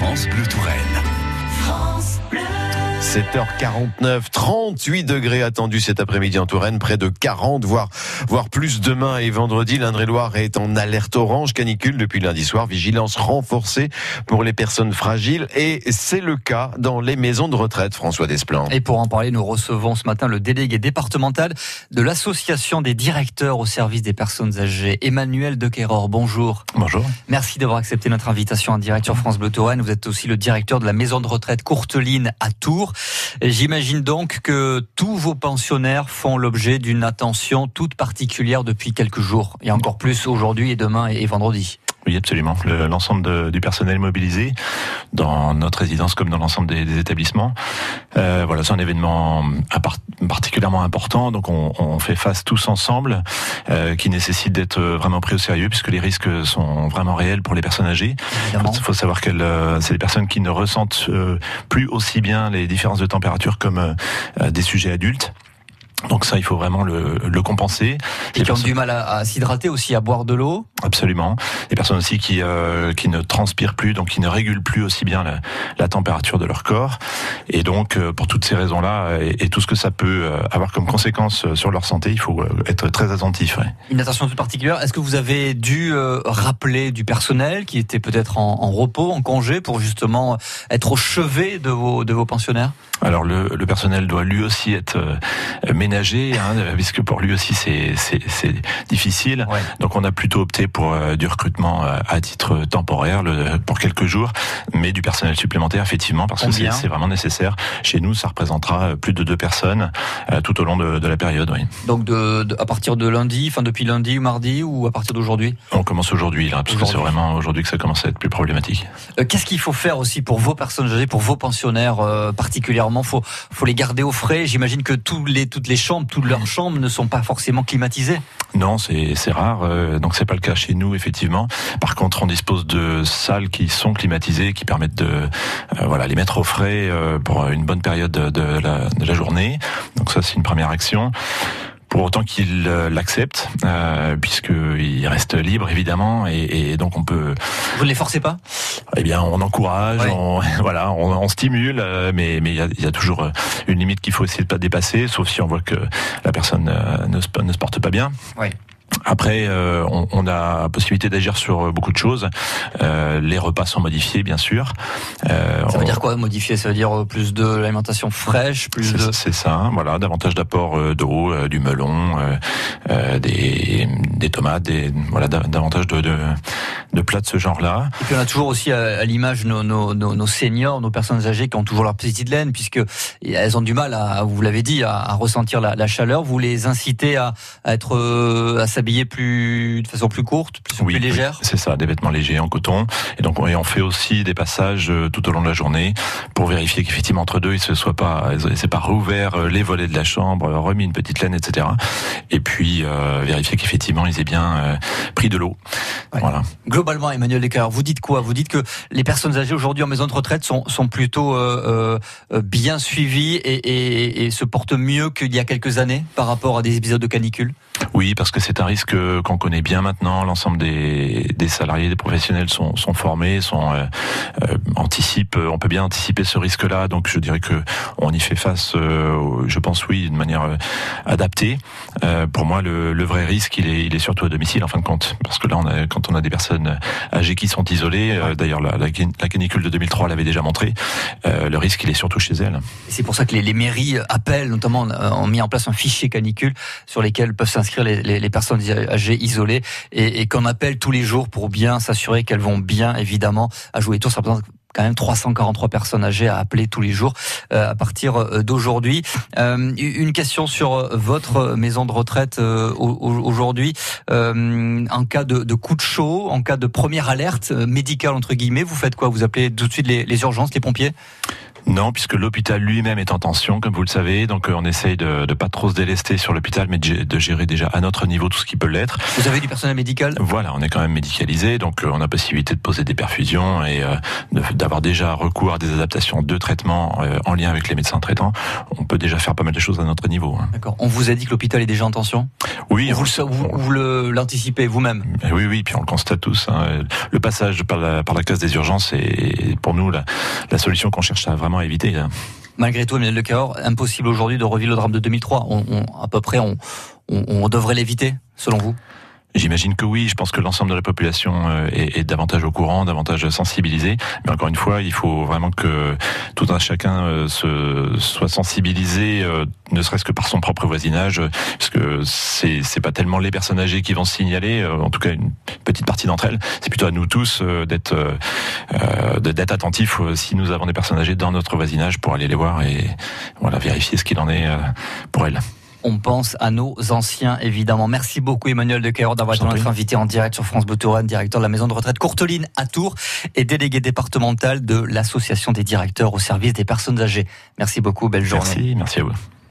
France Bleu Touraine. 7h49, 38 degrés attendus cet après-midi en Touraine, près de 40, voire, voire plus demain et vendredi. L'Indre-et-Loire est en alerte orange canicule depuis lundi soir, vigilance renforcée pour les personnes fragiles et c'est le cas dans les maisons de retraite, François Desplan. Et pour en parler, nous recevons ce matin le délégué départemental de l'association des directeurs au service des personnes âgées, Emmanuel Dequeror. Bonjour. Bonjour. Merci d'avoir accepté notre invitation en direct sur France Bleu Touraine. Vous êtes aussi le directeur de la maison de retraite Courteline à Tours. J'imagine donc que tous vos pensionnaires font l'objet d'une attention toute particulière depuis quelques jours, et encore plus aujourd'hui et demain et vendredi. Oui, absolument. L'ensemble du personnel mobilisé dans notre résidence comme dans l'ensemble des, établissements. Euh, voilà, c'est un événement particulièrement important. Donc, on, on fait face tous ensemble, euh, qui nécessite d'être vraiment pris au sérieux puisque les risques sont vraiment réels pour les personnes âgées. Il faut, savoir que euh, c'est des personnes qui ne ressentent euh, plus aussi bien les différences de température comme des sujets adultes. Donc ça, il faut vraiment le, le compenser. Et qui ont du mal à, s'hydrater aussi, à boire de l'eau. Absolument. Les personnes aussi qui euh, qui ne transpirent plus, donc qui ne régulent plus aussi bien la, la température de leur corps. Et donc, euh, pour toutes ces raisons-là et, tout ce que ça peut euh, avoir comme conséquence sur leur santé, il faut être très attentif. Ouais. Une attention toute particulière. Est-ce que vous avez dû rappeler du personnel qui était peut-être en, en, repos, en congé, pour justement être au chevet de vos de vos pensionnaires? Alors le, le personnel doit lui aussi être ménager, hein, puisque pour lui aussi c'est difficile. Donc on a plutôt opté pour euh, du recrutement euh, à titre temporaire, le, pour quelques jours, mais du personnel supplémentaire effectivement parce que c'est vraiment nécessaire. Chez nous, ça représentera euh, plus de deux personnes tout au long de, de la période. Oui. Donc de, à partir de lundi, enfin depuis lundi ou mardi ou à partir d'aujourd'hui? On commence aujourd'hui là, parce que c'est vraiment aujourd'hui que ça commence à être plus problématique. Qu'est-ce qu'il faut faire aussi pour vos personnes âgées, pour vos pensionnaires particulièrement? Faut faut les garder au frais. J'imagine que tous les toutes les chambres, toutes leurs chambres ne sont pas forcément climatisées. Non, c'est rare. Euh, donc c'est pas le cas chez nous effectivement. Par contre, on dispose de salles qui sont climatisées, qui permettent de euh, voilà les mettre au frais euh, pour une bonne période de, la, de la journée. Donc ça c'est une première action pour autant qu'il euh, l'accepte, euh, puisqu'il reste libre évidemment, et, et, donc on peut. Vous ne les forcez pas? Eh bien, on encourage, on, voilà, on, on stimule, euh, mais mais il y a, y a, toujours euh, une limite qu'il faut essayer de pas dépasser, sauf si on voit que la personne ne se, ne se porte pas bien. Oui. Après, euh, on, on, a possibilité d'agir sur euh, beaucoup de choses. Euh, les repas sont modifiés, bien sûr. Euh, ça veut dire quoi modifier? Ça veut dire plus de l'alimentation fraîche, plus de. C'est ça. Voilà, davantage d'apport d'eau, du melon, des, des tomates, des voilà, davantage de, de, de plats de ce genre-là. Et puis on a toujours aussi à, l'image nos, nos, nos, nos, seniors, nos personnes âgées qui ont toujours leur petite laine, puisque elles ont du mal à, vous l'avez dit, à, à ressentir la, la, chaleur. Vous les incitez à, à être à s'habiller plus de façon plus courte, plus, plus légère. c'est ça, des vêtements légers en coton. Et donc on, fait aussi des passages euh, tout au long de la journée pour vérifier qu'effectivement entre deux, il se soit pas, c'est pas rouvert euh, les volets de la chambre, remis une petite laine, etc. Et puis euh, vérifier qu'effectivement ils aient bien pris de l'eau. Voilà. Globalement, Emmanuel Descartes, vous dites quoi? Vous dites que les personnes âgées aujourd'hui en maison de retraite sont, plutôt bien suivies et, et, et se portent mieux qu'il y a quelques années par rapport à des épisodes de canicule? Oui, parce que c'est un risque qu'on connaît bien maintenant. L'ensemble des, salariés, des professionnels sont, formés, sont euh, euh anticipent. On peut bien anticiper ce risque-là. Donc, je dirais que on y fait face. Euh, je pense oui, d'une manière euh, adaptée. pour moi, le, vrai risque, il est, surtout à domicile en fin de compte, parce que là, quand on a des personnes âgées qui sont isolées, d'ailleurs, la, la, canicule de 2003 l'avait déjà montré. le risque, il est surtout chez elles. C'est pour ça que les, les mairies appellent, notamment, ont mis en place un fichier canicule sur lesquels peuvent s'inscrire les, personnes âgées isolées et, qu'on appelle tous les jours pour bien s'assurer qu'elles vont bien, évidemment, à jouer tour. Ça représente quand même 343 personnes âgées à appeler tous les jours euh, à partir euh, d'aujourd'hui. Euh, une question sur votre maison de retraite aujourd'hui. en cas de, coup de chaud, en cas de première alerte médicale entre guillemets, vous faites quoi? Vous appelez tout de suite les, les urgences, les pompiers? Non, puisque l'hôpital lui-même est en tension, comme vous le savez. Donc on essaye de ne pas trop se délester sur l'hôpital, mais de gérer déjà à notre niveau tout ce qui peut l'être. Vous avez du personnel médical? Voilà, on est quand même médicalisé, donc on a possibilité de poser des perfusions et d'avoir déjà recours à des adaptations de traitement en lien avec les médecins traitants. On peut déjà faire pas mal de choses à notre niveau. Hein. D'accord. On vous a dit que l'hôpital est déjà en tension? Oui. Vous, vous, l'anticipez vous-même? Oui, oui, puis on le constate tous. Hein. Le passage par la, par la case des urgences est pour nous la, la solution qu'on cherche à vraiment éviter. Hein. Malgré tout, Emmanuel Lecaor, impossible aujourd'hui de revivre le drame de 2003. On, à peu près, on devrait l'éviter, selon vous? J'imagine que oui. Je pense que l'ensemble de la population euh, est, davantage au courant, davantage sensibilisé. Mais encore une fois, il faut vraiment que tout un chacun euh, se, soit sensibilisé, euh, ne serait-ce que par son propre voisinage, parce que c'est c'est pas tellement les personnes âgées qui vont signaler. En tout cas, une petite partie d'entre elles. C'est plutôt à nous tous d'être d'être attentifs si nous avons des personnes âgées dans notre voisinage pour aller les voir et voilà vérifier ce qu'il en est pour elles on pense à nos anciens, évidemment. Merci beaucoup, Emmanuel de Cayor, d'avoir été notre invité en direct sur France Bleu directeur de la maison de retraite Courteline à Tours et délégué départemental de l'Association des directeurs au service des personnes âgées. Merci beaucoup, belle journée. Merci, merci à vous.